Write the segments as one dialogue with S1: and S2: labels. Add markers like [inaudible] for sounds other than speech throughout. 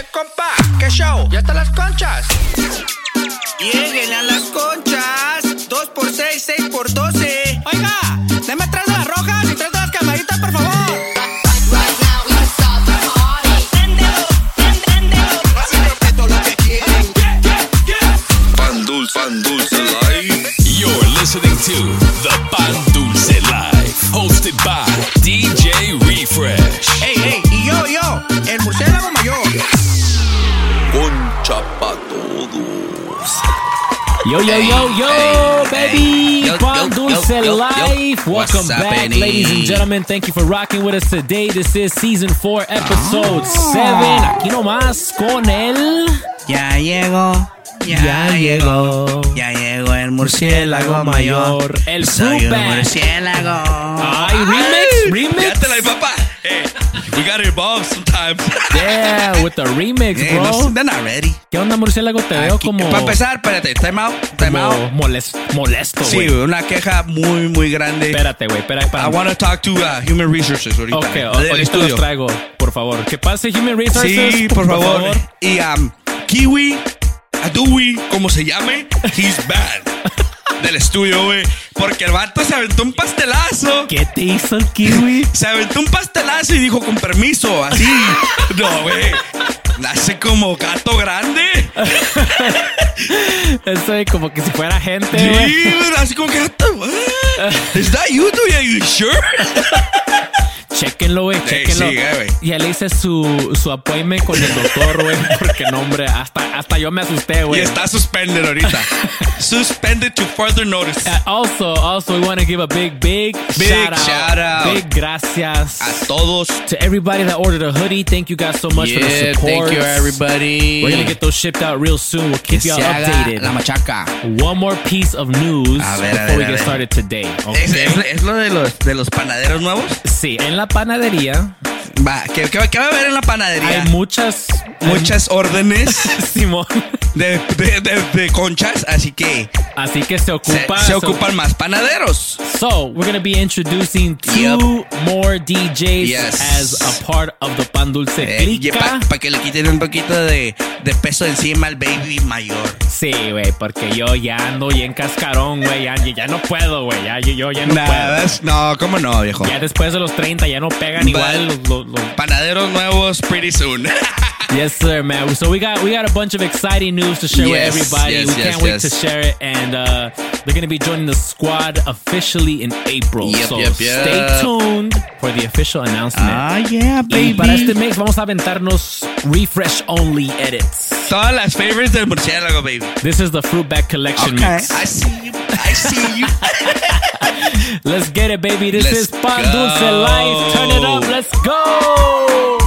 S1: Eh, compa, ¿qué show? ¿Ya están las conchas?
S2: Lleguen a las Yo, yo,
S3: yo, yo,
S2: Hey,
S3: baby! Pan Dulce
S2: yo, yo, yo.
S3: Life. Welcome back, ladies and gentlemen. Thank you for rocking with us today. This is season 4, episode
S2: Ah.
S3: 7. Aquí nomás con el.
S2: Ya llegó. Ya,
S3: Ya
S2: llegó.
S3: llegó.
S2: Ya llegó el murciélago mayor.
S3: El
S2: Soy un
S3: Fruitbat.
S2: murciélago.
S3: Ay, remix, remix.
S4: Ya te la papá. We got involved sometimes.
S3: Yeah, with the remix,
S2: Eh,
S3: bro.
S2: no, they're not ready.
S3: ¿Qué onda, murciélago? Te veo
S2: Aquí-
S3: como.
S2: Para empezar, espérate, time out, time
S3: como
S2: out.
S3: moles- molesto,
S2: Sí,
S3: güey.
S2: una queja muy, muy grande.
S3: Espérate, güey. Espera.
S2: I want to talk to uh, Human Resources ahorita.
S3: Ok, ahorita los
S2: estudio.
S3: traigo, por favor. Que pase Human Resources.
S2: Sí, por favor. Y um, Kiwi, Adui, como se llame, he's bad. [laughs] Del estudio, güey. Porque el vato se aventó un pastelazo.
S3: ¿Qué te hizo el kiwi?
S2: Se aventó un pastelazo y dijo con permiso, así. No, güey. Nace como gato grande.
S3: Eso es como que si fuera gente,
S2: Sí,
S3: güey.
S2: así como gato. Is that you, dude? Are you sure?
S3: Chéquenlo, güey,
S2: Sí,
S3: chéquenlo.
S2: sí, güey.
S3: Ya le hice su, su appointment con el doctor, güey. Porque no, hombre, hasta, hasta yo me asusté,
S2: Y
S3: güey.
S2: está suspended ahorita. [laughs] Suspended to further notice.
S3: Uh, Also, also, we want to give a big, big,
S2: Big
S3: shout, out.
S2: shout out.
S3: Big gracias.
S2: A todos.
S3: to everybody that ordered a hoodie. Thank you guys so much for the support.
S2: thank you, everybody.
S3: We're gonna get those shipped out real soon. We'll keep y'all updated.
S2: La machaca.
S3: One more piece of news
S2: ver,
S3: before
S2: ver,
S3: we get started today.
S2: ¿Es,
S3: Okay?
S2: es- es lo de los, de los panaderos nuevos?
S3: Sí, en la panadería
S2: Va, ¿qué, qué, qué va a haber en la panadería?
S3: hay muchas,
S2: Muchas órdenes [laughs]
S3: Simón.
S2: de, de, de, de conchas, así que
S3: Así que se ocupa.
S2: se ocupan más panaderos.
S3: So, we're gonna be introducing two
S2: Yep.
S3: more DJs
S2: Yes.
S3: as a part of the Pan Dulce
S2: Eh. Para que le quiten un poquito de, de peso encima al baby mayor.
S3: Sí, güey, porque yo ya ando bien cascarón, güey. Ya, ya no puedo, güey. Ya, yo, ya no
S2: Nada, es- no, ¿cómo no, viejo?
S3: puedo. Ya después de los 30 ya no pegan igual los, los- los-
S2: Panaderos nuevos pretty soon. [laughs]
S3: Yes, sir, man. So we got we got a bunch of exciting news to share
S2: Yes,
S3: with everybody.
S2: yes,
S3: we
S2: yes,
S3: can't wait to share it, and uh, they're gonna be joining the squad officially in April.
S2: Yep,
S3: so
S2: yep,
S3: stay tuned for the official announcement.
S2: ah, yeah,
S3: y para este mix vamos a aventarnos refresh only edits.
S2: Todas las favorites del murciélago, baby.
S3: This is the Fruitback Collection
S2: Okay,
S3: mix.
S2: I see you. I see you. [laughs]
S3: Let's get it, baby. This
S2: Let's
S3: is Pan
S2: go.
S3: Dulce Life. Turn it up. Let's go.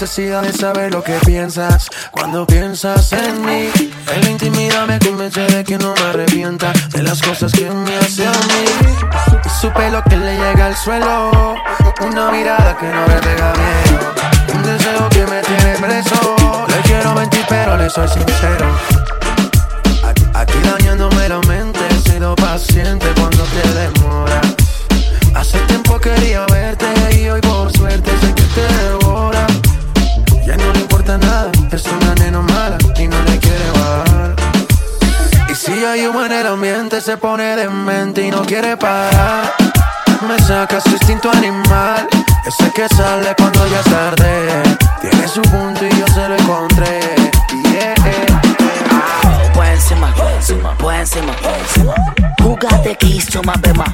S5: Necesidad de saber lo que piensas cuando piensas en mí. En la intimidad me convence de que no me arrepienta de las cosas que me hace a mí. Y su pelo que le llega al suelo, una mirada que no le pega bien. Un deseo que me tiene preso. Le quiero mentir, pero le soy sincero. Aquí, dañándome la mente, he sido paciente cuando te demora. Hace tiempo Y si hay humo en el ambiente se pone demente y no quiere parar. Me saca su instinto animal, ese que sale cuando ya es tarde. Tiene su punto y yo se lo encontré. Yeah.
S6: Encima, por encima, por encima, the keys to my bema?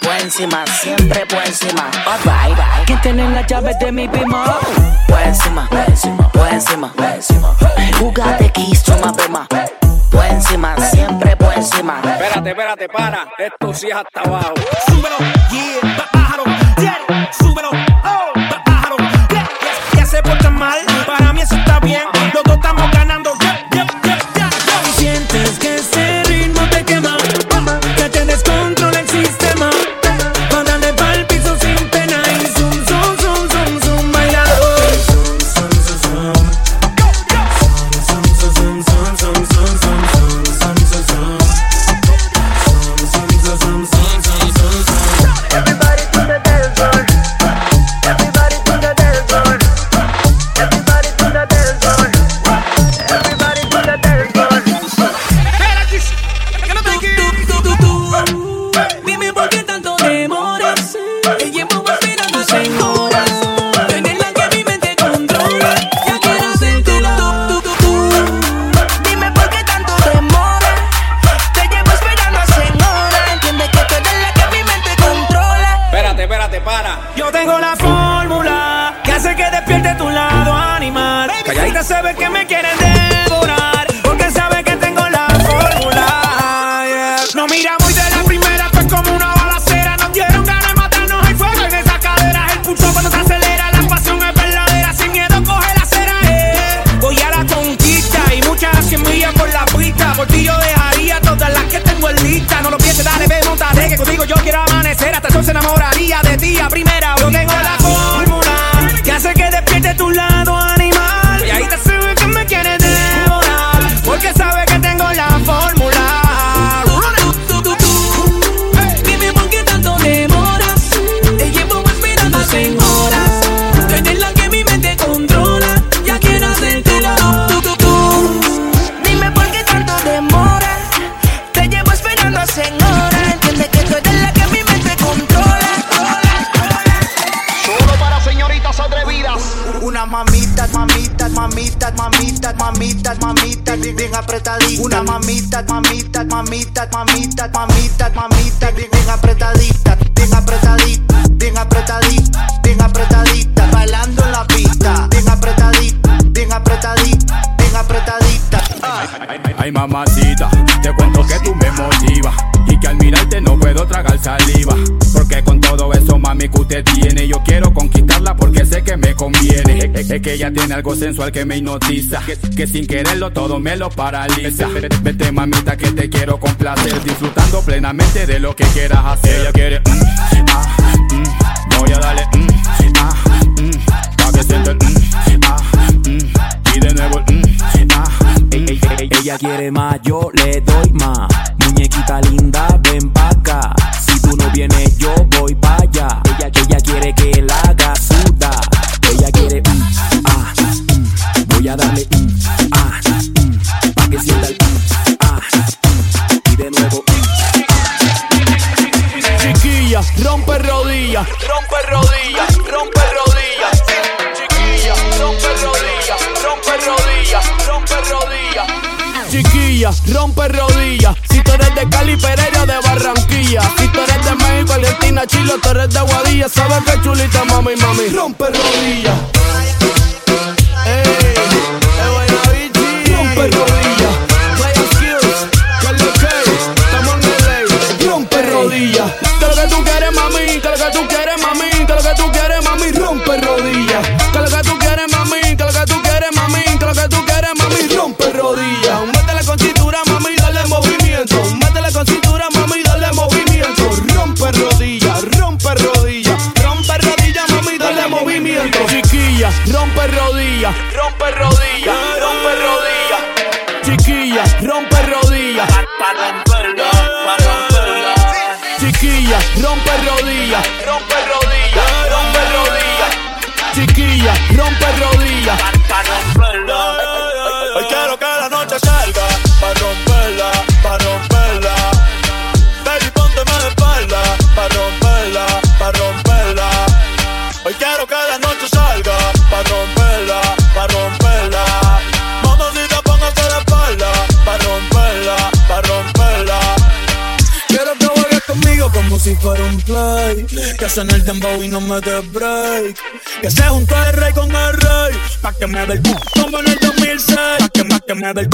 S6: Por encima, siempre por encima. Alright, right. ¿Quién tiene las llaves de mi bima? Por encima, por encima, por encima, the keys to my bema? Por encima, siempre por encima.
S7: Espérate, espérate, para. Esto sí es hasta abajo. Súbelo, yeah, bájalo, yeah, súbelo,
S8: contigo yo quiero amanecer. Hasta entonces enamoraría de ti a primera.
S9: Usted tiene Yo quiero conquistarla porque sé que me conviene Es, que ella tiene algo sensual que me hipnotiza Que, sin quererlo todo me lo paraliza Vete mamita que te quiero complacer Disfrutando plenamente de lo que quieras hacer Ella quiere mm, ah, mm, Voy a darle mm, ah, mm, Pa' que sienta el mm, ah, mm, Y de nuevo el mm, ah,
S10: Ey, ey, ey, ella quiere más,
S8: sabe dembow y no me dé break. Que se junto el rey con el rey. Pa' que me dé el como en el 2006. Pa' que, pa' que me dé el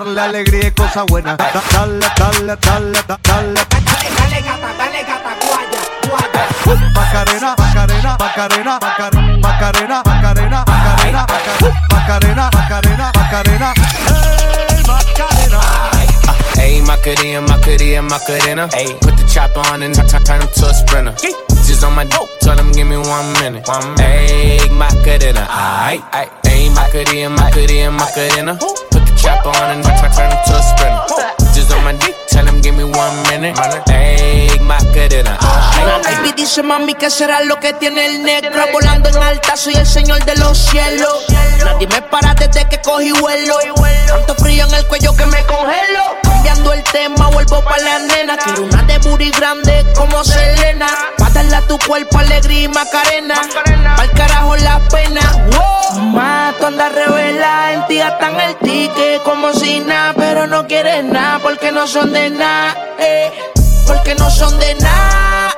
S11: darle alegría y cosas buenas. Da- Dale, dale, dale, da- dale.
S12: Dale gata, dale gata, guaya, guaya.
S11: Uh, Macarena, Macarena, Macarena, Macarena, Macarena, Macarena, Macarena, Macarena, Macarena, Macarena. Hey, Macarena.
S13: Ayy, Macarena, Macarena, Macarena. Ayy, put the chopper on and t- turn him to a sprinter. Just on my dope, tell him give me one minute. One Ayy, Macarena, aight, aight. Ayy, Macarena, Macarena, Macarena. Chopper on and t- turn a. Just on my dick, tell him give me one minute. Aight.
S14: Baby dice mami que será lo que tiene el negro Volando en alta soy el señor de los cielos Nadie me para desde que cogí vuelo Tanto frío en el cuello que me congelo Cambiando el tema, vuelvo pa' la nena. Quiero una de booty grande como Selena. Tu cuerpo alegría y macarena. Pa'l carajo la pena. Wow. Mato anda revela, en ti gastan el ticket como si nada. Pero no quieres nada porque no son de nada. Eh. Porque no son de nada.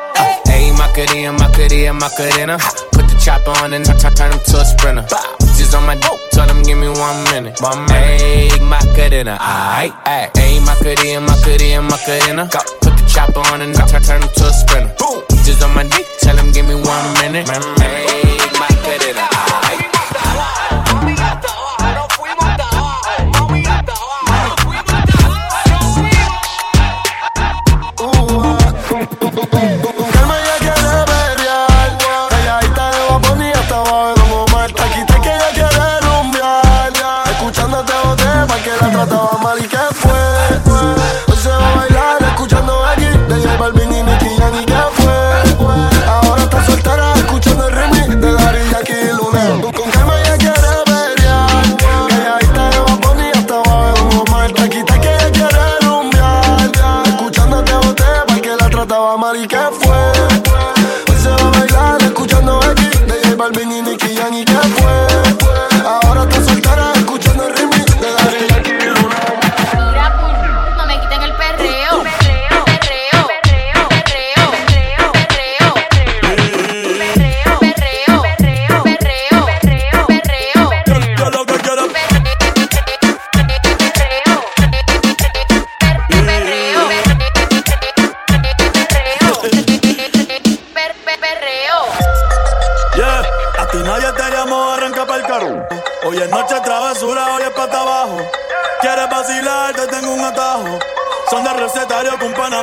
S13: Ayy, Macarena, Macarena, Macarena. Put the chopper on and turn, turn him to a sprinter. Just on my dope, tell him give me one minute. One minute. Ayy, Macarena, aight. Ayy, Macarena, Macarena, Macarena. Put the chopper on and turn, turn him to a sprinter. Just on my dick, tell him give me one minute. Ayy, Macarena, aight.
S15: Calma,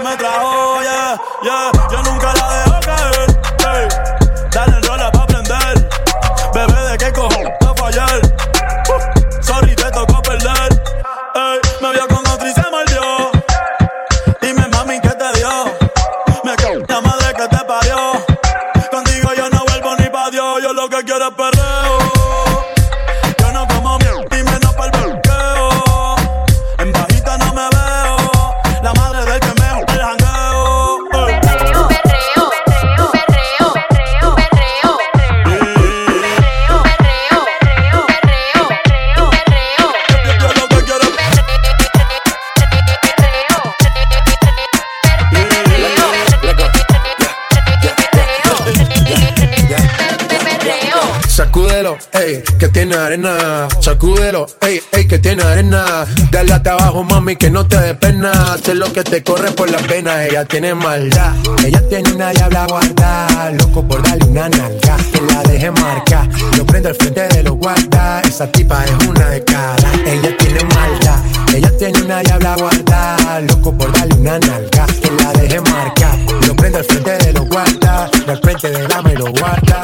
S8: me
S15: trajo, yeah, yeah. Yo nunca la dejo caer, hey. Dale rola pa' aprender. Bebé, ¿de qué cojones a fallar? Sorry, te tocó perder. Que
S16: tiene arena. Sacúdelo, ey, ey, que tiene arena. Dale hasta abajo, mami, que no te dé pena. Hacer lo que te corre por la pena. Ella tiene maldad. Ella tiene una diabla guarda. Loco por darle una nalga. Que la deje marcar. Lo prendo al frente de los guardas. Esa tipa es una de cada. Ella tiene maldad. Ella tiene una diabla guarda. Loco por darle una nalga. Que la deje marcar. Lo prendo al frente de los guardas. Al frente de la me lo guarda.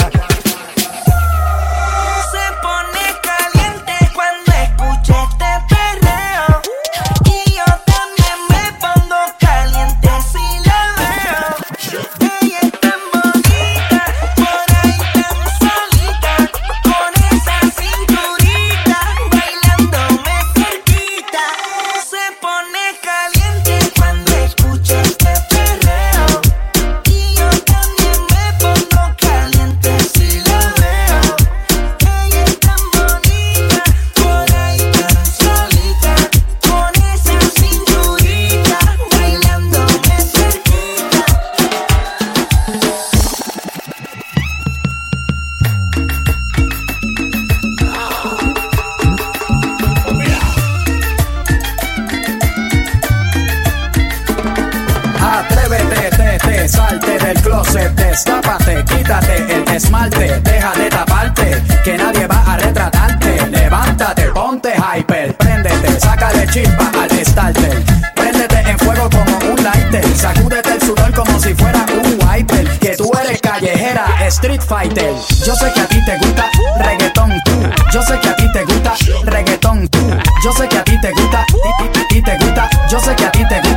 S17: Closet, destápate, quítate el esmalte, deja de taparte, que nadie va a retratarte. Levántate, ponte hyper, préndete, sácale chispa al starter. Préndete en fuego como un lighter, sacúdete el sudor como si fuera un wiper. Que tú eres callejera, street fighter. Yo sé que a ti te gusta reggaetón tú, yo sé que a ti te gusta reggaetón tú, yo sé que a ti te gusta, ti, ti, ti te gusta, yo sé que a ti te gusta.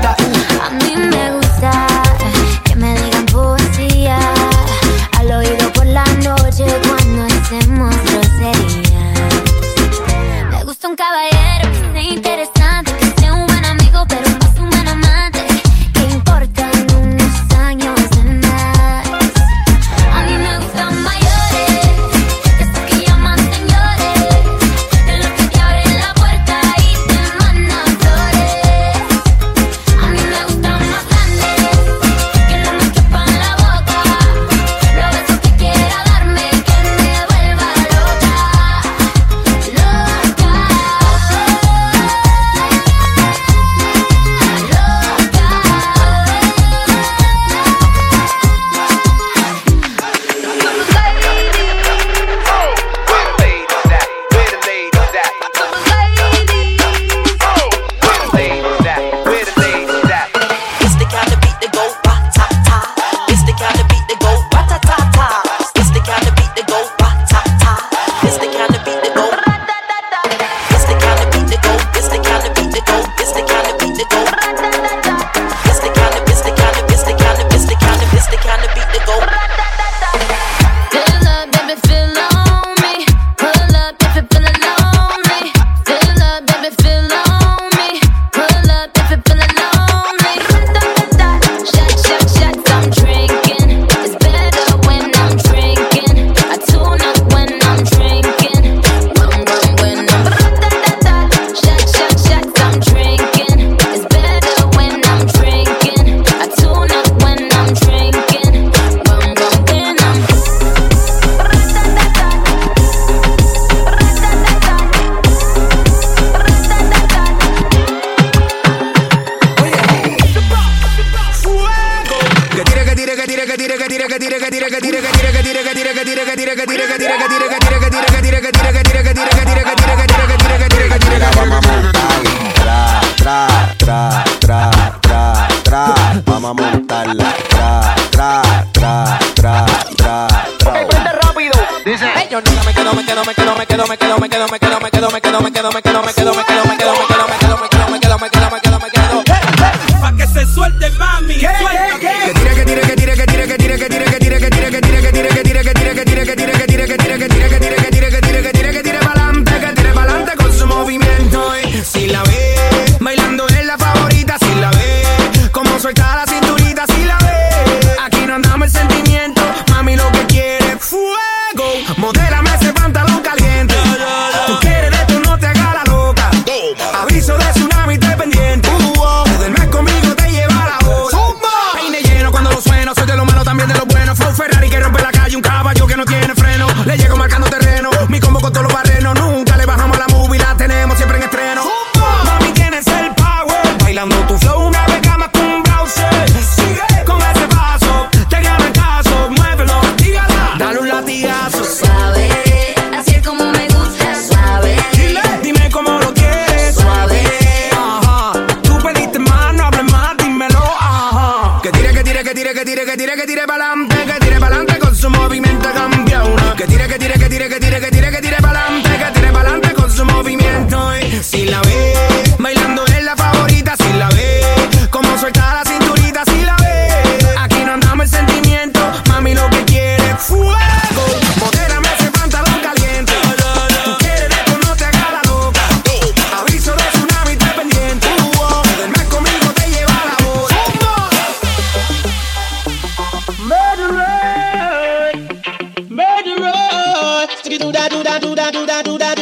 S18: do da do da do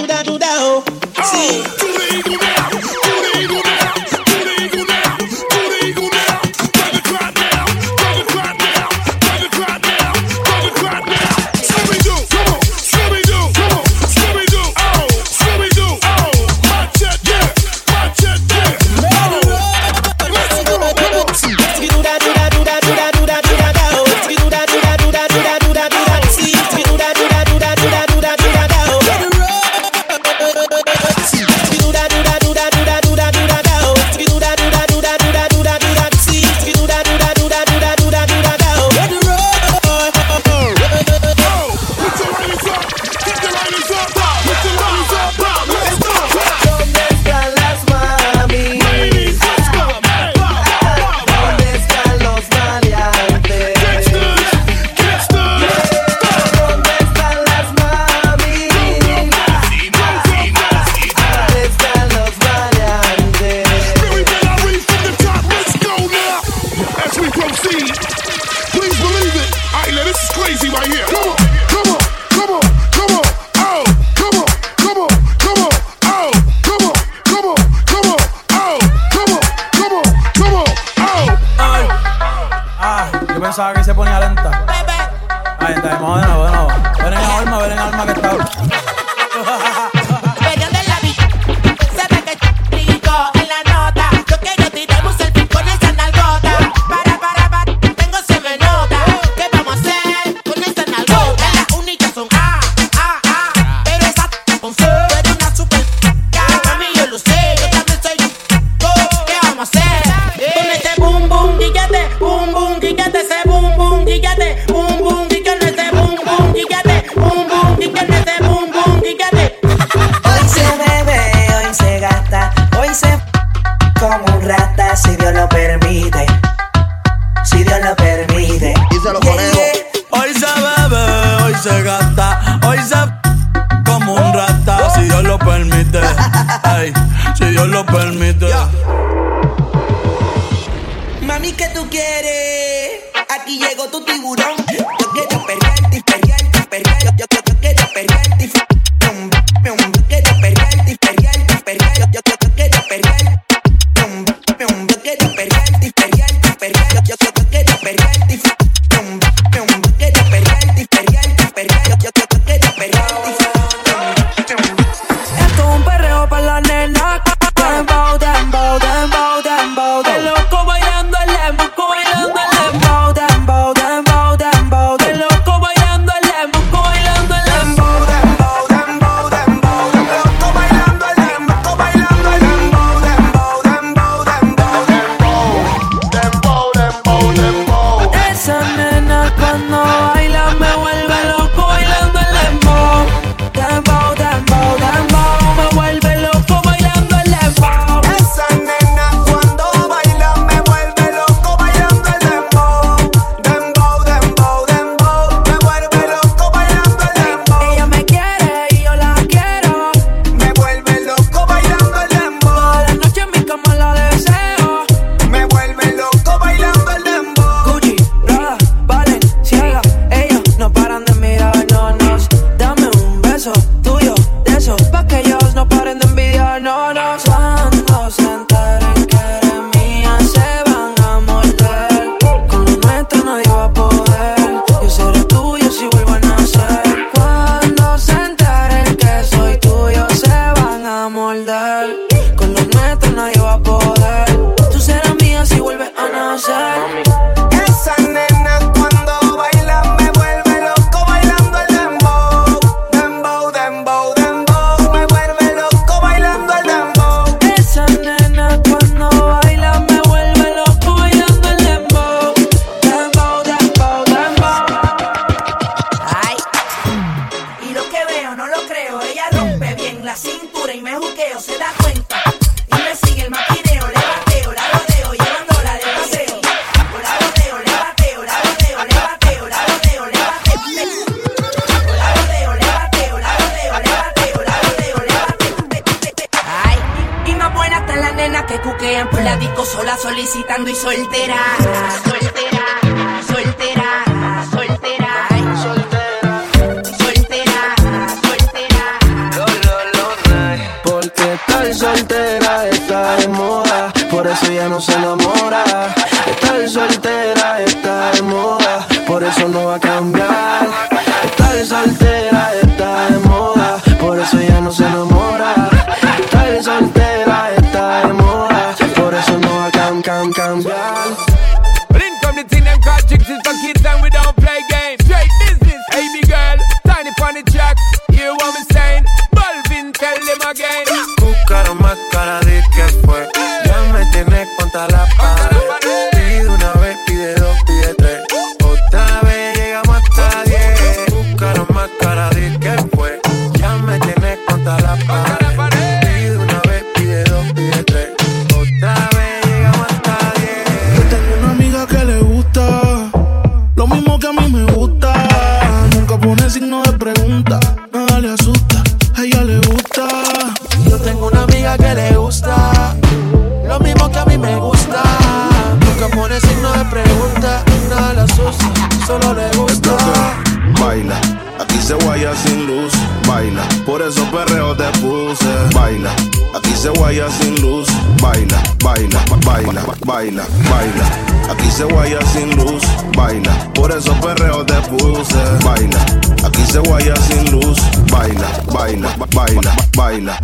S18: pero
S7: te
S19: puse. Baila, aquí se guaya sin luz. Baila, baila, baila, baila.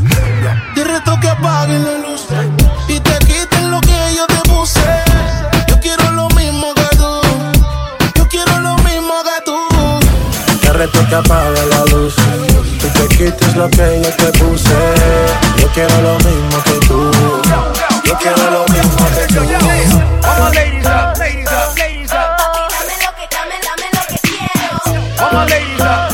S19: Te reto que apaguen la luz y te quiten lo que yo te puse. Yo quiero lo mismo que tú. Yo quiero lo mismo que tú.
S16: Te reto que apaguen la luz y te quites lo que yo te puse. Yo quiero lo mismo que tú. Yo quiero lo mismo que tú. laser.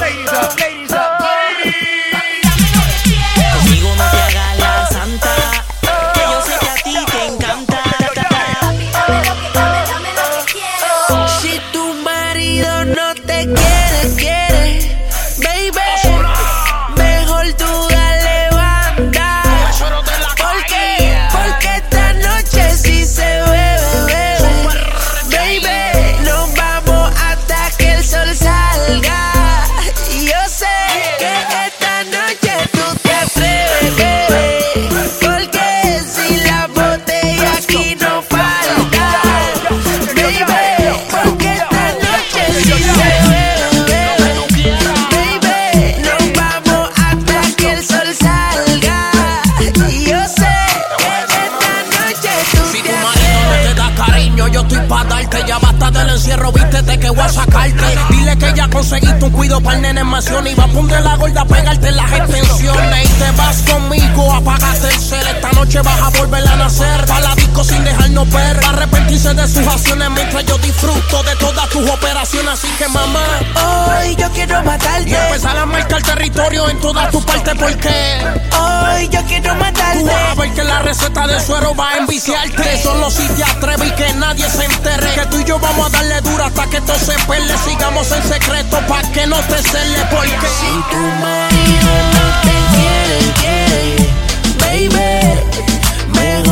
S16: Y va a poner la gorda, pegarte las extensiones. Y te vas conmigo, apagaste el cel. Noche vas a volver a nacer. Pa' la disco sin dejarnos ver. Va a arrepentirse de sus acciones mientras yo disfruto de todas tus operaciones. Así que mamá,
S20: Hoy yo quiero matarte.
S16: y empezar a marcar territorio en todas tus partes porque
S20: Hoy yo quiero
S16: Tú
S20: matarte.
S16: vas a ver que la receta de suero va a enviciarte. Solo si te atreves y que nadie se enterre. Que tú y yo vamos a darle dura hasta que todo se perle. Sigamos en secreto pa' que no te cele. Porque si tu marido no te quiere, quiere,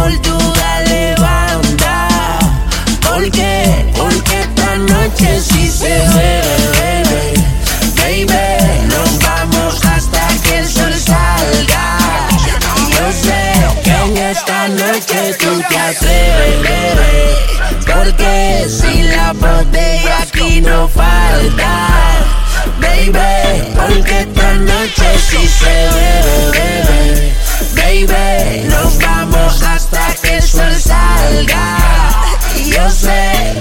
S16: baby, dale banda. ¿Por qué? Porque esta noche sí se bebe, baby. Nos vamos hasta que el sol salga. Y yo sé que en esta noche tú te atreves, bebé. Porque si la botella aquí no falta, baby. Porque esta noche sí se bebe, bebé. Baby, nos vamos hasta que el sol salga. Y yo sé.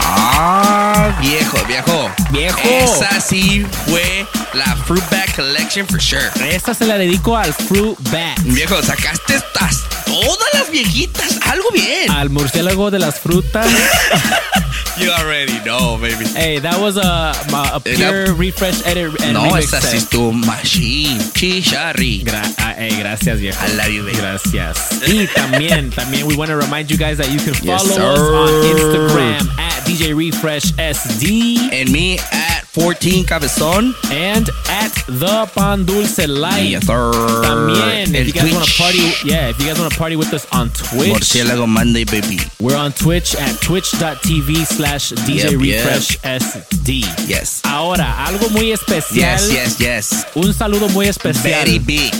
S2: Ah, viejo, viejo.
S3: Viejo.
S2: Esa sí fue la Fruitback Collection for sure.
S3: Esta se la dedico al Fruit Bat.
S2: Viejo, sacaste estas todas las viejitas. Algo bien.
S3: Al murciélago de las frutas. [laughs] [laughs]
S2: You already know, baby.
S3: hey, that was a, a
S2: Eh,
S3: pure refresh edit. and
S2: No, esa sí estuvo machine. Chicharri.
S3: Gra- ah, hey, gracias, viejo.
S2: I love you, baby.
S3: Gracias. Y también, [laughs] también, we want to remind you guys that you can
S2: Yes,
S3: follow us on. Instagram at DJ Refresh SD
S2: And me at 14 Cabezón.
S3: and at the Pan Dulce Light.
S2: Yes.
S3: También, if
S2: El
S3: you guys want to party, yeah, if you guys want to party with us on Twitch,
S2: Murciélago Monday, baby.
S3: we're on Twitch at twitch.tv slash DJ
S2: Yep, yep.
S3: Refresh SD.
S2: Yes.
S3: Ahora, algo muy especial.
S2: Yes, yes, yes.
S3: Un saludo muy especial.
S2: Very big.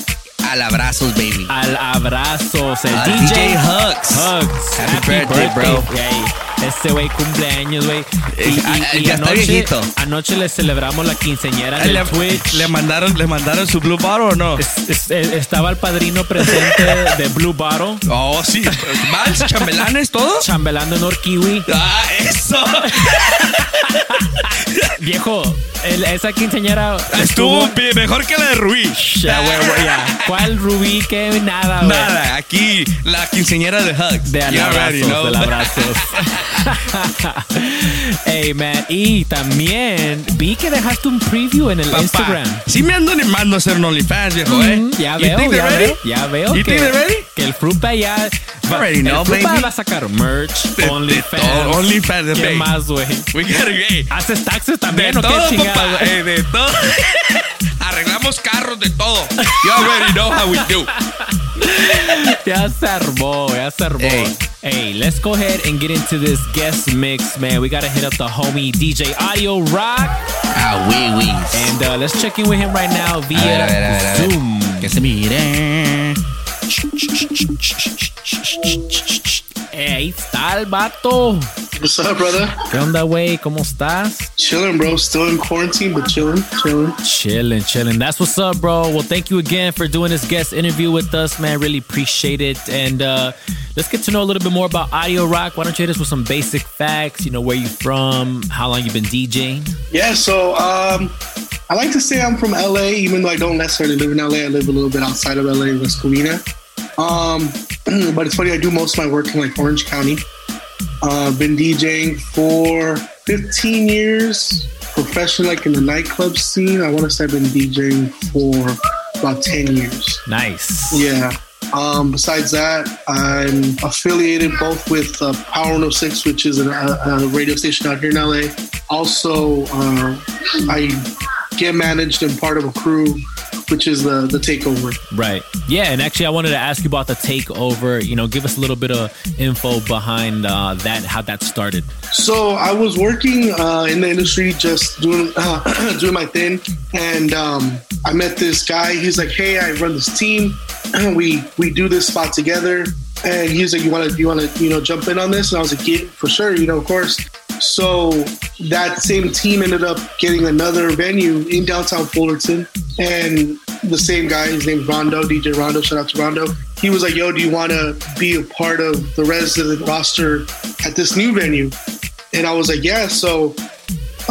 S2: Al abrazos, baby.
S3: Al abrazos, el DJ,
S2: DJ Hugs.
S3: Hugs.
S2: Happy birthday, bro.
S3: Este güey cumpleaños, güey. Y,
S2: Eh,
S3: y-
S2: ah,
S3: y
S2: ya está
S3: anoche,
S2: viejito.
S3: anoche le celebramos la quinceañera del
S2: ¿Le,
S3: Twitch.
S2: le mandaron, ¿Le mandaron su Blue Bottle o no?
S3: Es- es- eh, estaba el padrino presente de Blue Bottle.
S2: Oh, sí. ¿Vals, chambelanes, todo?
S3: Chambelando en Orkiwi.
S2: Ah, eso. [laughs]
S3: Viejo, el- esa quinceañera
S2: Estuvo bien, mejor que la de Rubí.
S3: Ya, güey, güey, ya. ¿Cuál Rubí? Que nada, güey.
S2: Nada, aquí la quinceañera de Hugs.
S3: De abrazos, de abrazos. [laughs] hey, man. Y también vi que dejaste un preview en el
S2: Papá,
S3: Instagram.
S2: Sí me ando animando a hacer un OnlyFans, viejo, ¿eh?
S3: Mm, ya
S2: You
S3: veo, ya
S2: they're ready?
S3: veo, ya veo que, que el Frupa ya
S2: already know, baby.
S3: va a sacar merch,
S2: De- de
S3: OnlyFans.
S2: OnlyFans,
S3: ¿Qué
S2: baby.
S3: más, güey?
S2: We gotta, hey,
S3: ¿Haces taxes
S2: de
S3: también o qué
S2: todo,
S3: chingada,
S2: papá.
S3: güey?
S2: eh, de todo. [laughs] Arreglamos carros de todo. You already know how we do.
S3: Ya se armó, ya se armó.
S2: Hey.
S3: Hey, let's go ahead and get into this guest mix, man. We gotta hit up the homie DJ Audio Rock.
S2: Ah, oui, oui.
S3: And uh, let's check in with him right now via
S2: a ver, a ver, a ver.
S3: Zoom.
S2: Que se mire.
S3: Eh, ahí está el vato.
S21: What's up, brother?
S3: ¿Qué onda, güey? ¿Cómo estás?
S21: Chilling, bro. Still in quarantine, but chilling, chilling.
S3: Chilling, chilling. That's what's up, bro. Well, thank you again for doing this guest interview with us, man. Really appreciate it. And uh, let's get to know a little bit more about Audio Rock. Why don't you hit us with some basic facts? You know, where you from, how long you've been DJing?
S21: Yeah, so um, I like to say I'm from LA, even though I don't necessarily live in LA. I live a little bit outside of LA, in West Covina. Um, [clears throat] but it's funny, I do most of my work in like Orange County. Uh, been DJing for 15 years, professional, like in the nightclub scene. I want to say I've been DJing for about 10 years.
S3: Nice.
S21: Yeah. Um, besides that, I'm affiliated both with uh, Power 106, which is a, a radio station out here in LA. Also, uh, I get managed and part of a crew, which is the the Takeover.
S3: Right. Yeah, and actually, I wanted to ask you about the takeover. You know, give us a little bit of info behind uh, that, how that started.
S21: So I was working uh, in the industry, just doing uh, [coughs] doing my thing, and um, I met this guy. He's like, "Hey, I run this team. [coughs] we we do this spot together." And he's like, "You want to you want to you know jump in on this?" And I was like, "Yeah, for sure. You know, of course." So that same team ended up getting another venue in downtown Fullerton, and the same guy, his name's Rondo, DJ Rondo. Shout out to Rondo. he was like, "Yo, do you want to be a part of the resident roster at this new venue?" And I was like, "Yeah." So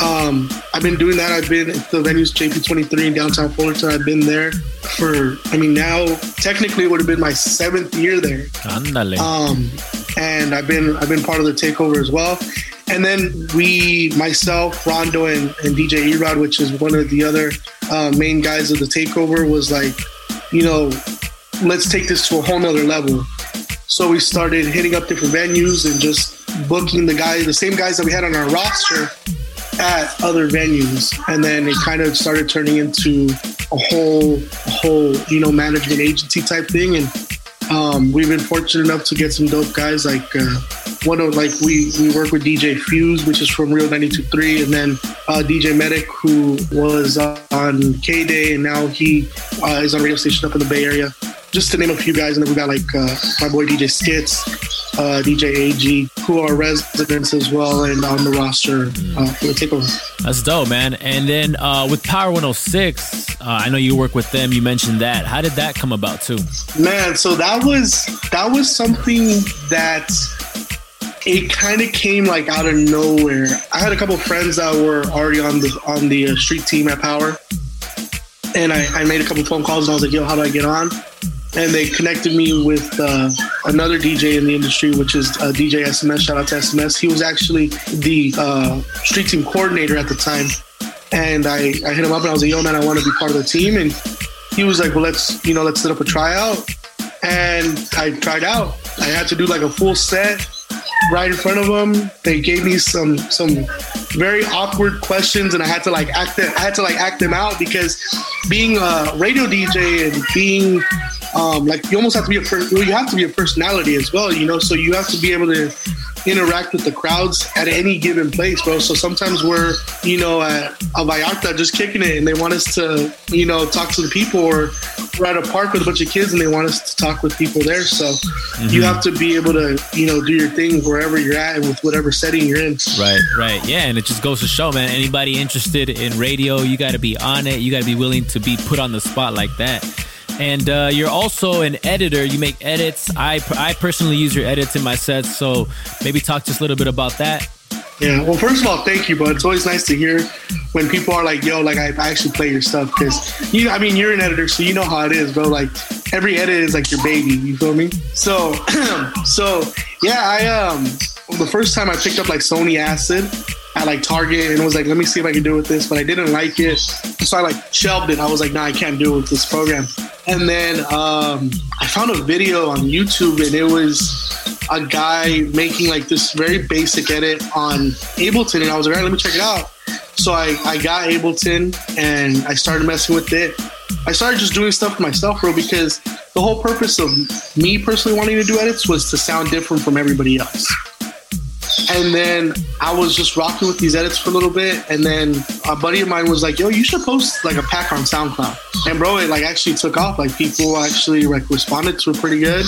S21: um, I've been doing that. I've been at the venues JP23 in downtown Fullerton. I've been there for, I mean, now technically it would have been my seventh year there.
S3: Ándale.
S21: Um, and I've been I've been part of the takeover as well. And then we, myself, Rondo, and, and DJ Erod, which is one of the other uh, main guys of the takeover, was like, you know, let's take this to a whole nother level. So we started hitting up different venues and just booking the guys, the same guys that we had on our roster at other venues. And then it kind of started turning into a whole, a whole, you know, management agency type thing. And um, we've been fortunate enough to get some dope guys like uh, one of like we we work with DJ Fuse, which is from Real 92.3, and then uh, DJ Medic, who was uh, on K Day, and now he uh, is on radio station up in the Bay Area. Just to name a few guys, and then we got like uh, my boy DJ Skits, uh, DJ AG, who are residents as well, and on the roster uh, for the takeover.
S3: That's dope, man. And then uh, with Power 106, uh, I know you work with them. You mentioned that. How did that come about too?
S21: Man, so that was that was something that it kind of came like out of nowhere. I had a couple friends that were already on the on the uh, street team at Power, and I, I made a couple phone calls and I was like, "Yo, how do I get on?" And they connected me with uh, another DJ in the industry, which is uh, DJ SMS. Shout out to SMS. He was actually the uh, street team coordinator at the time, and I, I hit him up and I was like, "Yo, man, I want to be part of the team." And he was like, "Well, let's you know, let's set up a tryout." And I tried out. I had to do like a full set right in front of them. They gave me some some very awkward questions, and I had to like act them, I had to like act them out because being a radio DJ and being um, like you almost have to be a per- well, you have to be a personality as well, you know. So you have to be able to interact with the crowds at any given place, bro. So sometimes we're you know at a Vallarta just kicking it, and they want us to you know talk to the people, or we're at a park with a bunch of kids, and they want us to talk with people there. So you have to be able to you know do your thing wherever you're at and with whatever setting you're in.
S3: Right, right. Yeah, and it just goes to show, man, anybody interested in radio, you got to be on it. You got to be willing to be put on the spot like that. And uh, you're also an editor. You make edits. I, I personally use your edits in my sets. So maybe talk just a little bit about that.
S21: Yeah. Well, first of all, thank you, bro. It's always nice to hear when people are like, "Yo, like I, I actually play your stuff," because you, I mean, you're an editor, so you know how it is, bro. Like every edit is like your baby. You feel me? So, [clears throat] so yeah, I um, the first time I picked up like Sony Acid at like Target and was like, let me see if I can do it with this, but I didn't like it, so I like shelved it. I was like, nah, I can't do it with this program. And then um, I found a video on YouTube, and it was a guy making like this very basic edit on Ableton, and I was like, all right, let me check it out. So I, I got Ableton and I started messing with it. I started just doing stuff for myself, bro, because the whole purpose of me personally wanting to do edits was to sound different from everybody else. And then I was just rocking with these edits for a little bit, and then a buddy of mine was like, "Yo, you should post like a pack on SoundCloud." And bro, it like actually took off. Like people actually like responded to it pretty good.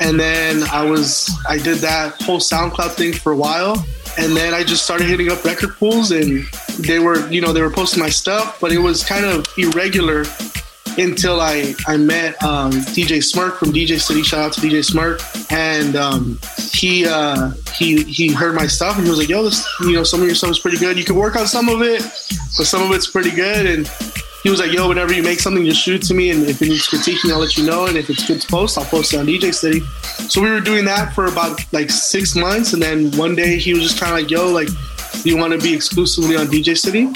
S21: And then I was I did that whole SoundCloud thing for a while, and then I just started hitting up record pools, and they were you know they were posting my stuff, but it was kind of irregular until I I met um, DJ Smirk from DJ City. Shout out to DJ Smirk, and um, he uh, he he heard my stuff and he was like, "Yo, this you know some of your stuff is pretty good. You can work on some of it, but some of it's pretty good." And he was like, "Yo, whenever you make something, just shoot it to me, and if it needs critiquing, I'll let you know. And if it's good to post, I'll post it on DJ City." So we were doing that for about like six months, and then one day he was just kind of like, "Yo, like." Do you want to be exclusively on DJ City?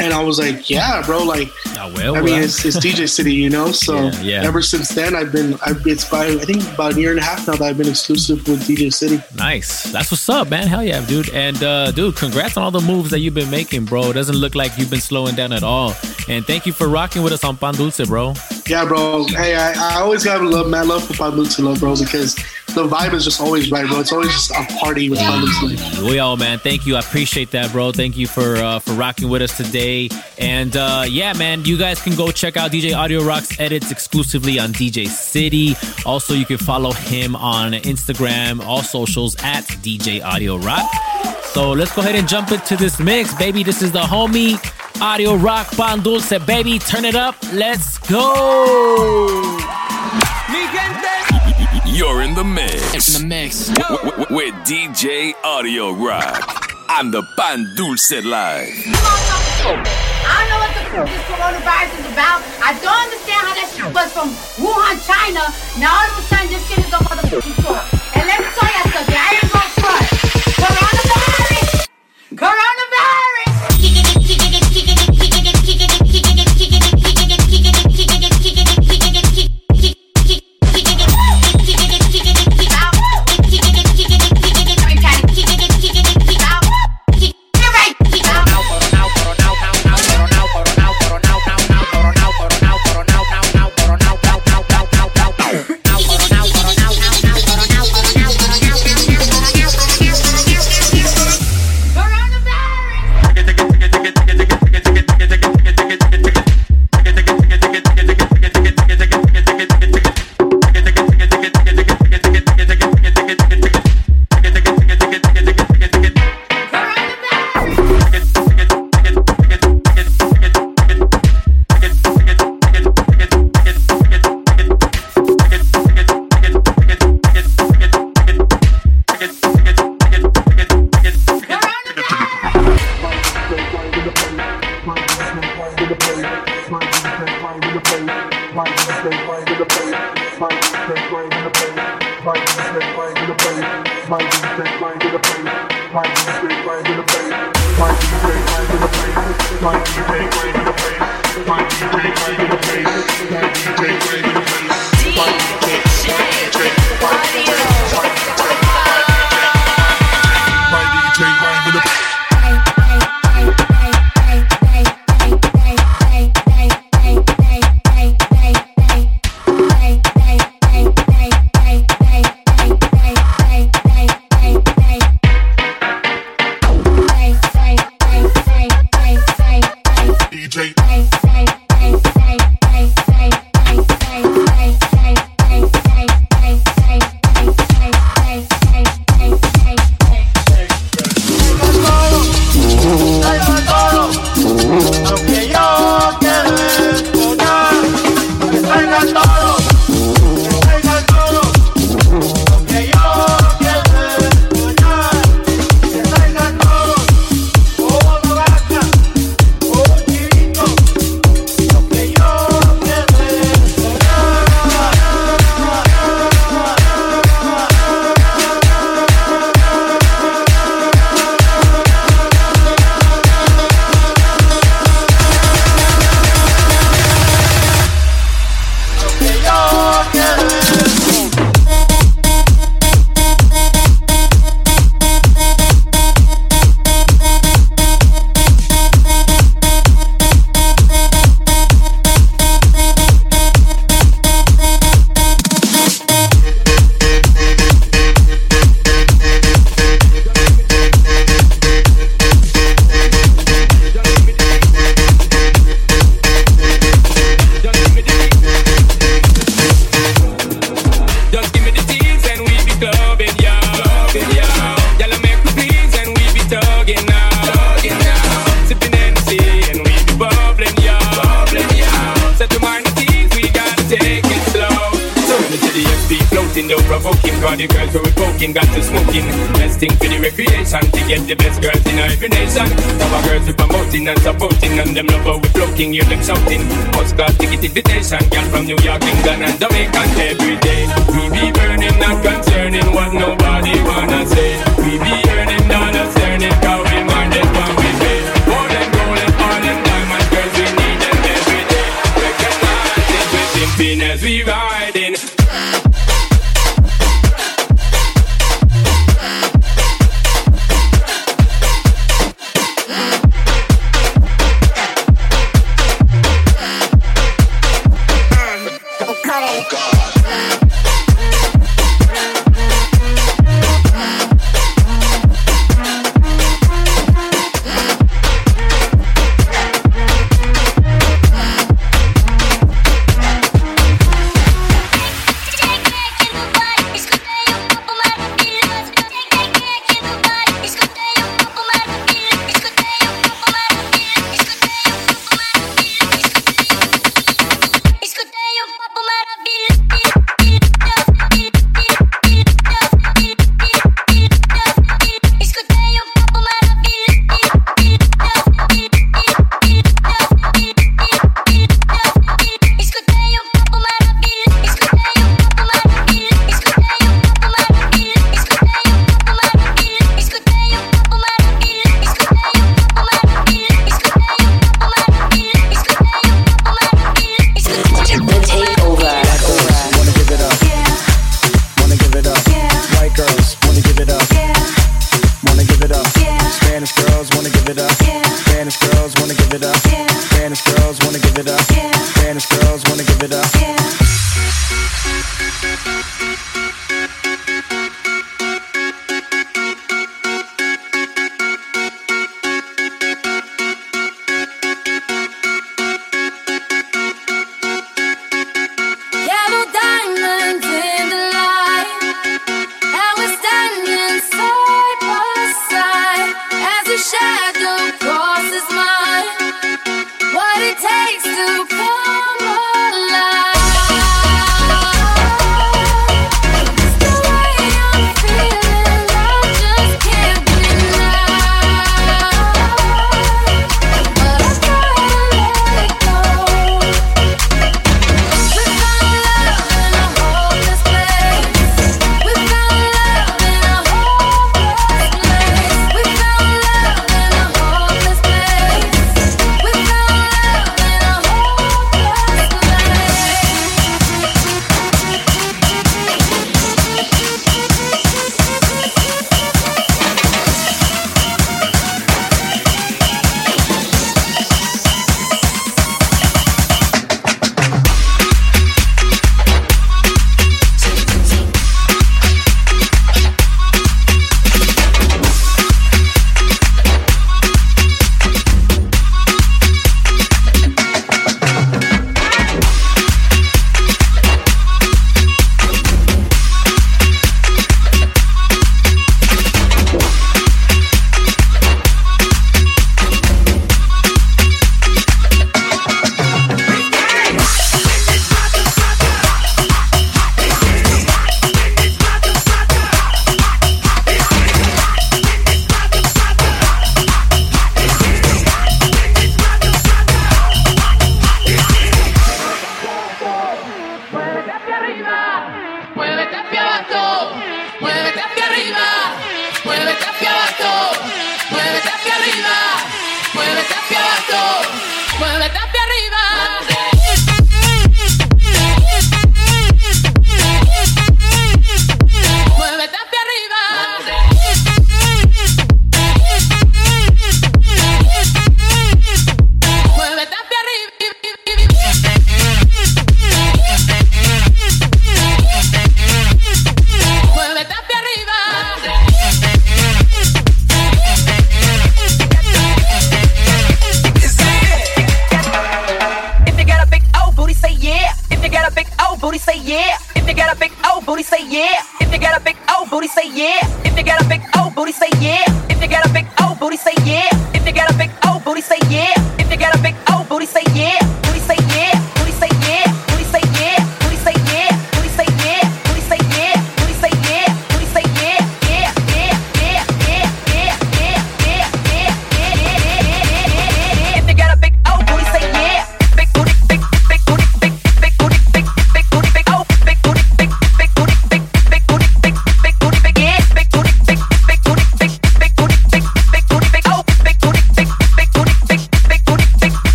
S21: And I was like, yeah, bro. Like,
S3: Ah, well,
S21: I mean,
S3: well.
S21: it's, it's DJ City, you know. [laughs] So
S3: Yeah, yeah.
S21: ever since then, I've been. I've, it's by I think about a year and a half now that I've been exclusive with DJ City.
S3: Nice. That's what's up, man. Hell yeah, dude. And uh, dude, congrats on all the moves that you've been making, bro. It doesn't look like you've been slowing down at all. And thank you for rocking with us on Pan Dulce, bro.
S21: Yeah, bro. Hey, I, I always got love, mad love for Panduce, love, bro, because the vibe is just always right, bro. It's always just a party with Panduce.
S3: We all, man. Thank you. I appreciate that, bro. Thank you for uh, for rocking with us today. And uh, yeah, man, you guys can go check out DJ Audio Rock's edits exclusively on DJ City. Also, you can follow him on Instagram, all socials at DJ Audio Rock. So let's go ahead and jump into this mix, baby. This is the homie Audio Rock Pan Dulce, baby. Turn it up. Let's go.
S22: You're in the mix.
S23: In the mix.
S22: W- w- with DJ Audio Rock on the Pan Dulce Live.
S24: I don't know what the f- this coronavirus is about. I don't understand how that shit was from Wuhan, China. Now all of a sudden this shit is a motherfucking tour. And let me tell you something. I ain't gonna front. Coronavirus. Coronavirus.
S20: Class ticket invitation, girl from New York, England, and Jamaica every day. We be burning, not concerning what nobody wanna say. We be earning dollars, earning, cause we minded what we pay. More than gold and all them diamonds, girls, we need them every day. Recognize it, simping as we riding.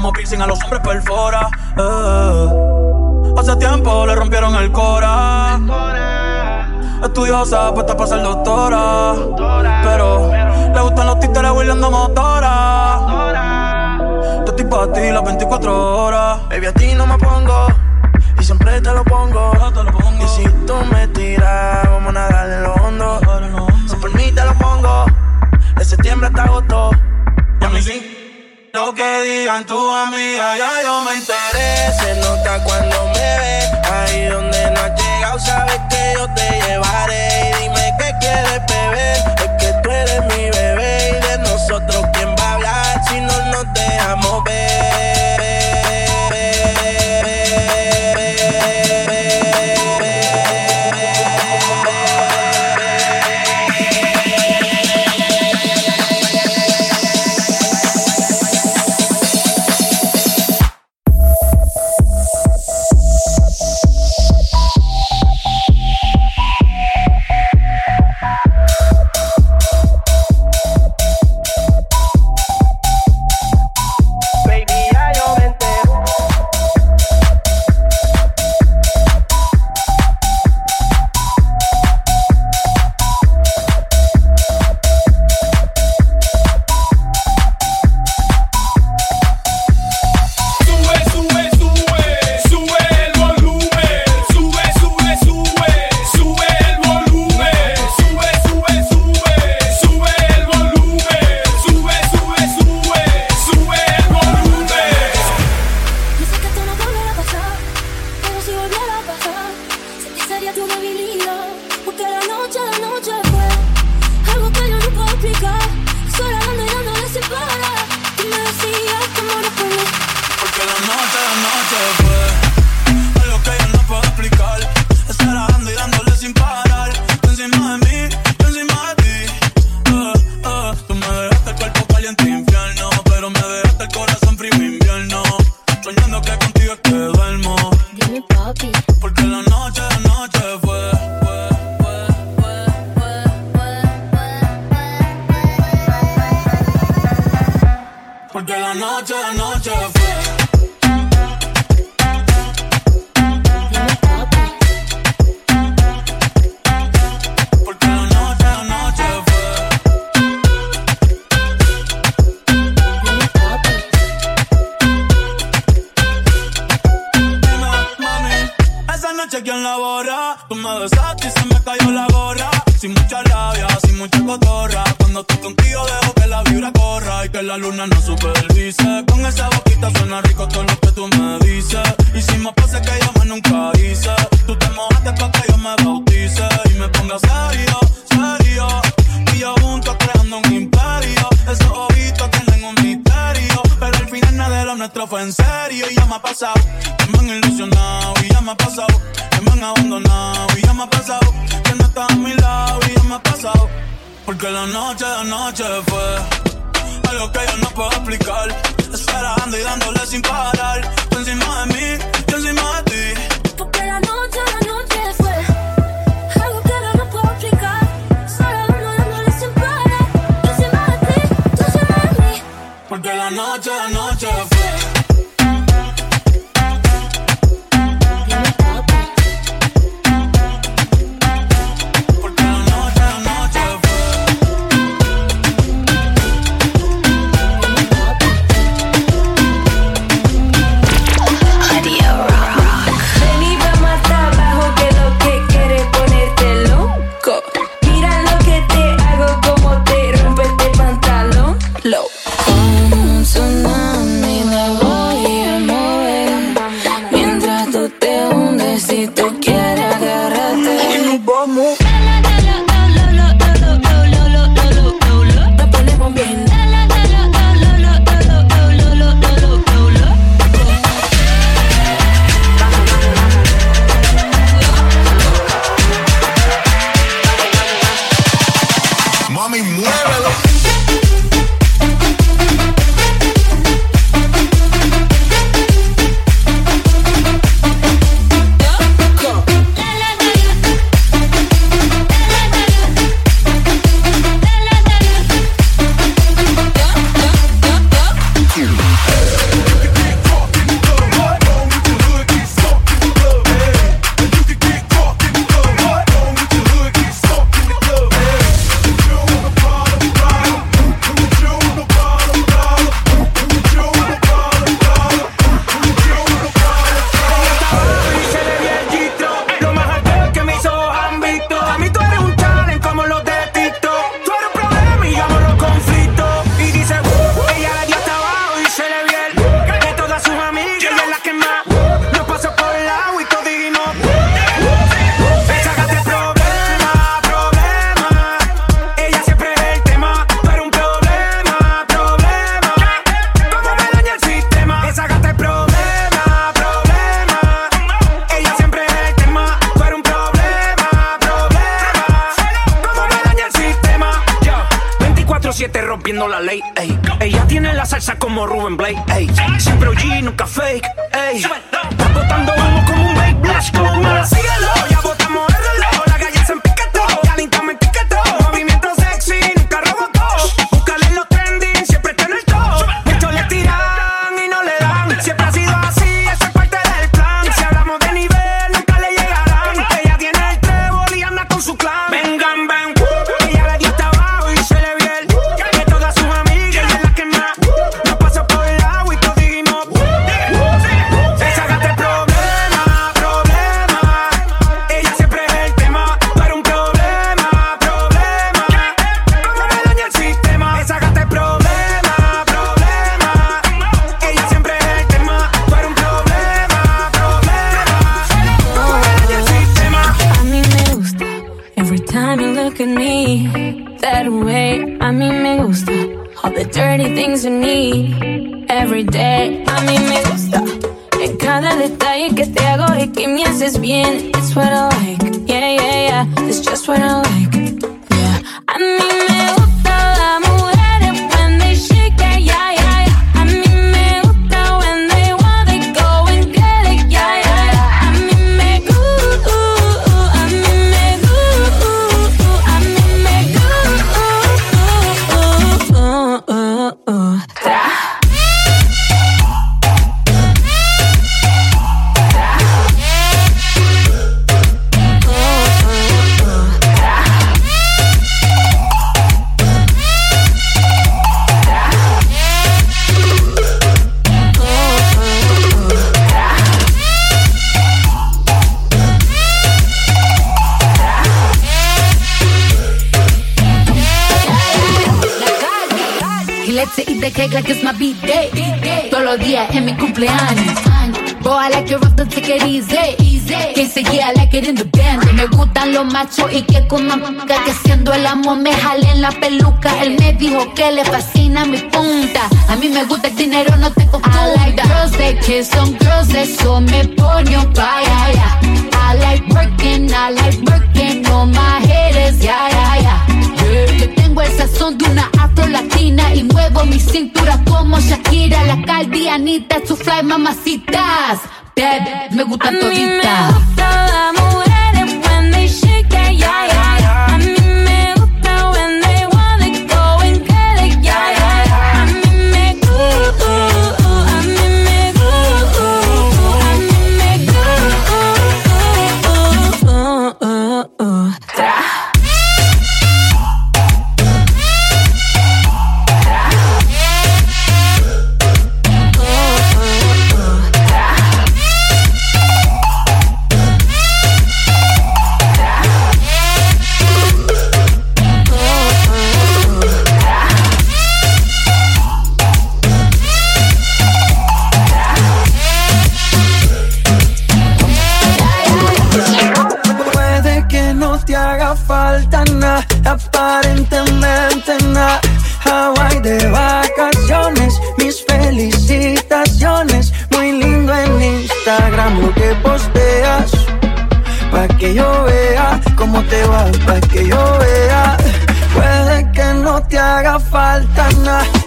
S8: como piercing a los hombres perfora. Eh. Hace tiempo le rompieron el cora. Estudiosa, pues puesta para ser doctora. Pero le gustan los títeres huirleando motora. Yo estoy para ti las 24 horas.
S25: Baby, a ti no me pongo. Y siempre te lo pongo. Y si tú me tiras, vamos a nadar en lo hondo. Si por mí te lo pongo. De septiembre hasta agosto
S8: lo que digan tus amigas, ya yo me enteré.
S25: Se nota cuando me ve, ahí donde no has llegado, sabes que yo te llevaré. Y dime qué quieres beber
S26: machos y que con que haciendo el amor me jalen la peluca. Él me dijo que le fascina mi punta. A mí me gusta el dinero, no te confunda. I like girls that kiss on girls, eso me pone on fire. yeah. I like working, I like working on my haters, yeah, yeah, yeah. Yeah, Yo tengo el sazón de una afro latina y muevo mi cintura como Shakira, la caldianita, su fly mamacitas. Me gustan toditas.
S27: Las mujeres
S7: falta nada,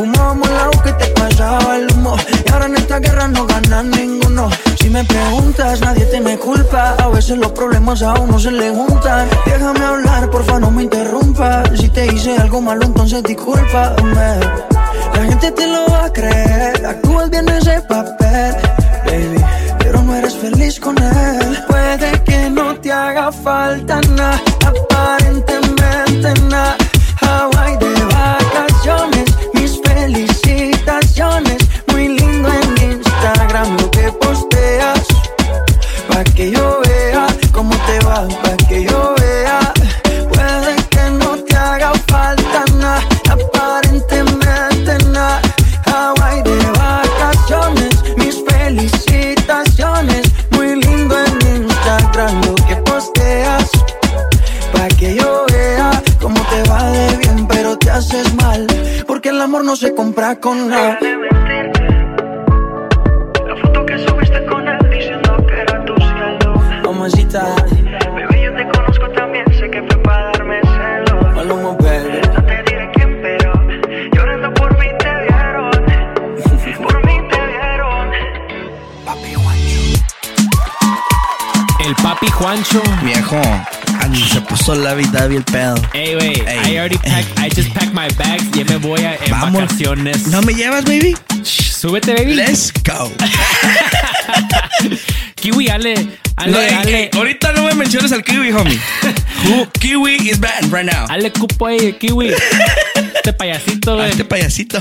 S7: Fumábamos agua que te pasaba el humo. Y ahora en esta guerra no gana ninguno. Si me preguntas, nadie te me culpa. A veces los problemas a uno se le juntan. Déjame hablar, porfa, no me interrumpas. Si te hice algo malo, entonces discúlpame. La gente te lo va a creer. Actúas bien ese papel, baby. Pero no eres feliz con él. Puede que no te haga falta nada, con nada. Mamacita.
S28: Bebé, yo te conozco también, sé que fue para darme celos.
S7: Maluma, baby.
S28: No te diré quién, pero llorando por mí te vieron. [laughs] Por mí te vieron.
S3: El papi Juancho.
S29: Viejo, Se puso la vida bien pedo.
S3: I already packed, I just packed my bags. Ya me voy a en
S29: Vamos.
S3: vacaciones.
S29: ¿No me llevas, baby?
S3: Shh, Súbete, baby.
S29: Let's go. [laughs]
S3: Kiwi, ale, ale,
S29: No, ey,
S3: ale.
S29: ey, ahorita no me menciones al kiwi, homie. [laughs] Who- kiwi is banned right now.
S3: Ale cupo ahí, Kiwi. [laughs] este payasito, güey.
S29: Este payasito.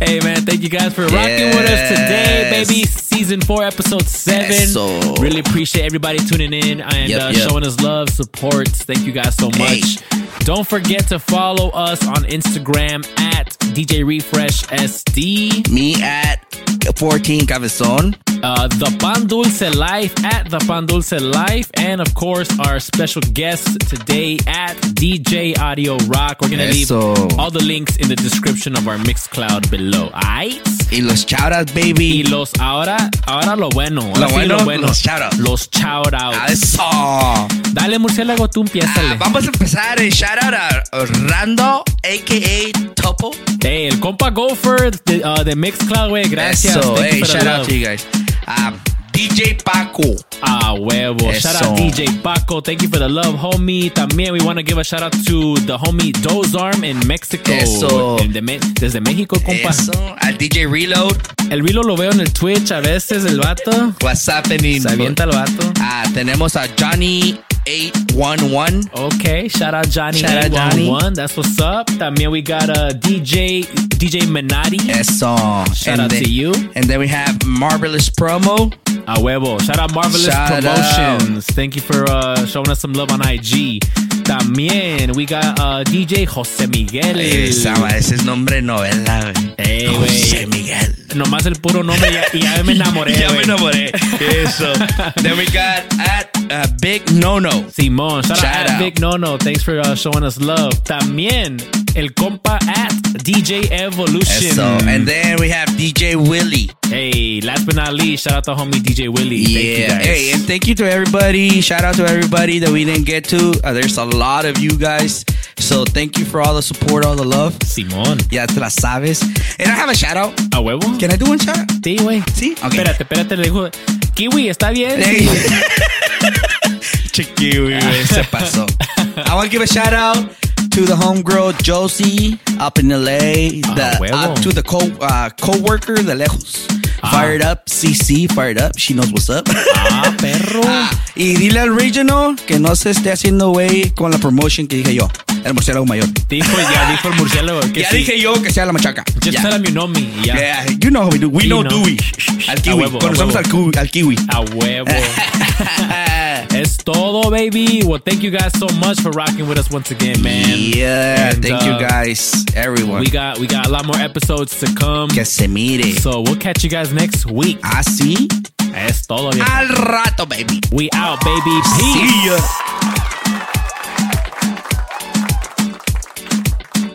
S3: hey, man, thank you guys for rocking with us today,
S29: Yes.
S3: baby. Season 4, episode 7.
S29: Eso.
S3: Really appreciate everybody tuning in and
S29: Yep,
S3: uh,
S29: yep.
S3: showing us love, support. Thank you guys so
S29: Hey.
S3: much. Don't forget to follow us on Instagram at DJ Refresh SD.
S29: Me at 14 Cabezon.
S3: Uh, the Pan Dulce Life at the Pan Dulce Life, and of course our special guest today at DJ Audio Rock. We're gonna
S29: Eso.
S3: leave all the links in the description of our Mixcloud below. Aight?
S29: Y los shoutouts, baby.
S3: Y los ahora, ahora lo bueno, ahora
S29: Lo
S3: sí
S29: bueno, los shoutouts.
S3: los shoutouts.
S29: Eso.
S3: Dale murciélago, tú empiézale.
S29: Ah, vamos a empezar. eh, Shout out a Rando, a.k.a. Topo.
S3: Hey, el compa Gopher de, uh, de Mixcloud, güey. Gracias.
S29: Eso, hey, shout out to you guys. Um,
S2: DJ Paco.
S3: Ah, huevo. Shout
S2: Eso.
S3: out DJ Paco. Thank you for the love, homie. También we want to give a shout out to the homie Dozarm in Mexico.
S2: Eso.
S3: Desde México, compa.
S2: Eso. Al DJ Reload.
S3: El Reload lo veo en el Twitch a veces, el vato.
S2: What's happening?
S3: Se avienta el vato.
S2: Ah, tenemos a Johnny 811.
S3: Okay, shout out Johnny.
S2: Shout out Johnny.
S3: 811. That's what's up. También we got a DJ, DJ Menati.
S2: Eso.
S3: Shout
S2: And
S3: out
S2: then-
S3: to you.
S2: And then we have Marvelous Promo.
S3: A huevo. Shout out Marvelous
S2: Shout
S3: Promotions. Thank you for uh, showing us some love on IG. También we got uh, DJ José Miguel.
S2: Esa, ese es nombre novela, güey.
S3: Ey,
S2: José
S3: güey.
S2: Miguel.
S3: Nomás el puro nombre ya- y ya me enamoré. [laughs]
S2: Ya me enamoré. Eso. then we got at uh, Big No No.
S3: Simón, shout,
S2: Shout
S3: out at
S2: out.
S3: Big Nono. Thanks for uh, showing us love. También el compa at DJ Evolution.
S2: Eso. And then we have DJ Willie.
S3: Hey, last but not least, shout out to homie DJ Willie. Thank you
S2: Yeah.
S3: guys.
S2: Hey, and thank you to everybody. Shout out to everybody that we didn't get to. Uh, there's a lot of you guys. So thank you for all the support, all the love.
S3: Simón.
S2: Ya te la sabes. And I have a shout out.
S3: ¿A huevo?
S2: Can I do one shout out?
S3: Sí, güey.
S2: Sí. Okay.
S3: Espérate, espérate, le dijo. Kiwi, ¿está bien?
S2: Hey. [laughs] Chiquiwi, güey, se pasó. I want to give a shout out to the homegirl Josie up in LA. The,
S3: huevo.
S2: uh, to the co uh, co-worker de lejos. Fired up, CC, fired up. She knows what's up.
S3: Ah, [laughs] perro.
S2: Ah, y dile al regional que no se esté haciendo güey con la promotion que dije yo. El murciélago mayor.
S3: Dijo, ya dijo el murciélago [laughs] que
S2: ya
S3: sí.
S2: dije yo que sea la machaca.
S3: Just
S2: Ya.
S3: tell him you know me. Ya.
S2: Yeah, you know how we do. We know
S3: no.
S2: Dewey. Al kiwi.
S3: huevo,
S2: Conocemos al, al kiwi.
S3: A huevo. [laughs] es todo, baby. Well, thank you guys so much for rocking with us once again, man.
S2: Yeah,
S3: And,
S2: thank
S3: uh,
S2: you guys, everyone.
S3: We got we got a lot more episodes to come.
S2: que se mire.
S3: So we'll catch you guys next week.
S2: Así.
S3: Es todo, viejo.
S2: Al rato, baby.
S3: We out, baby. Peace.
S2: See ya.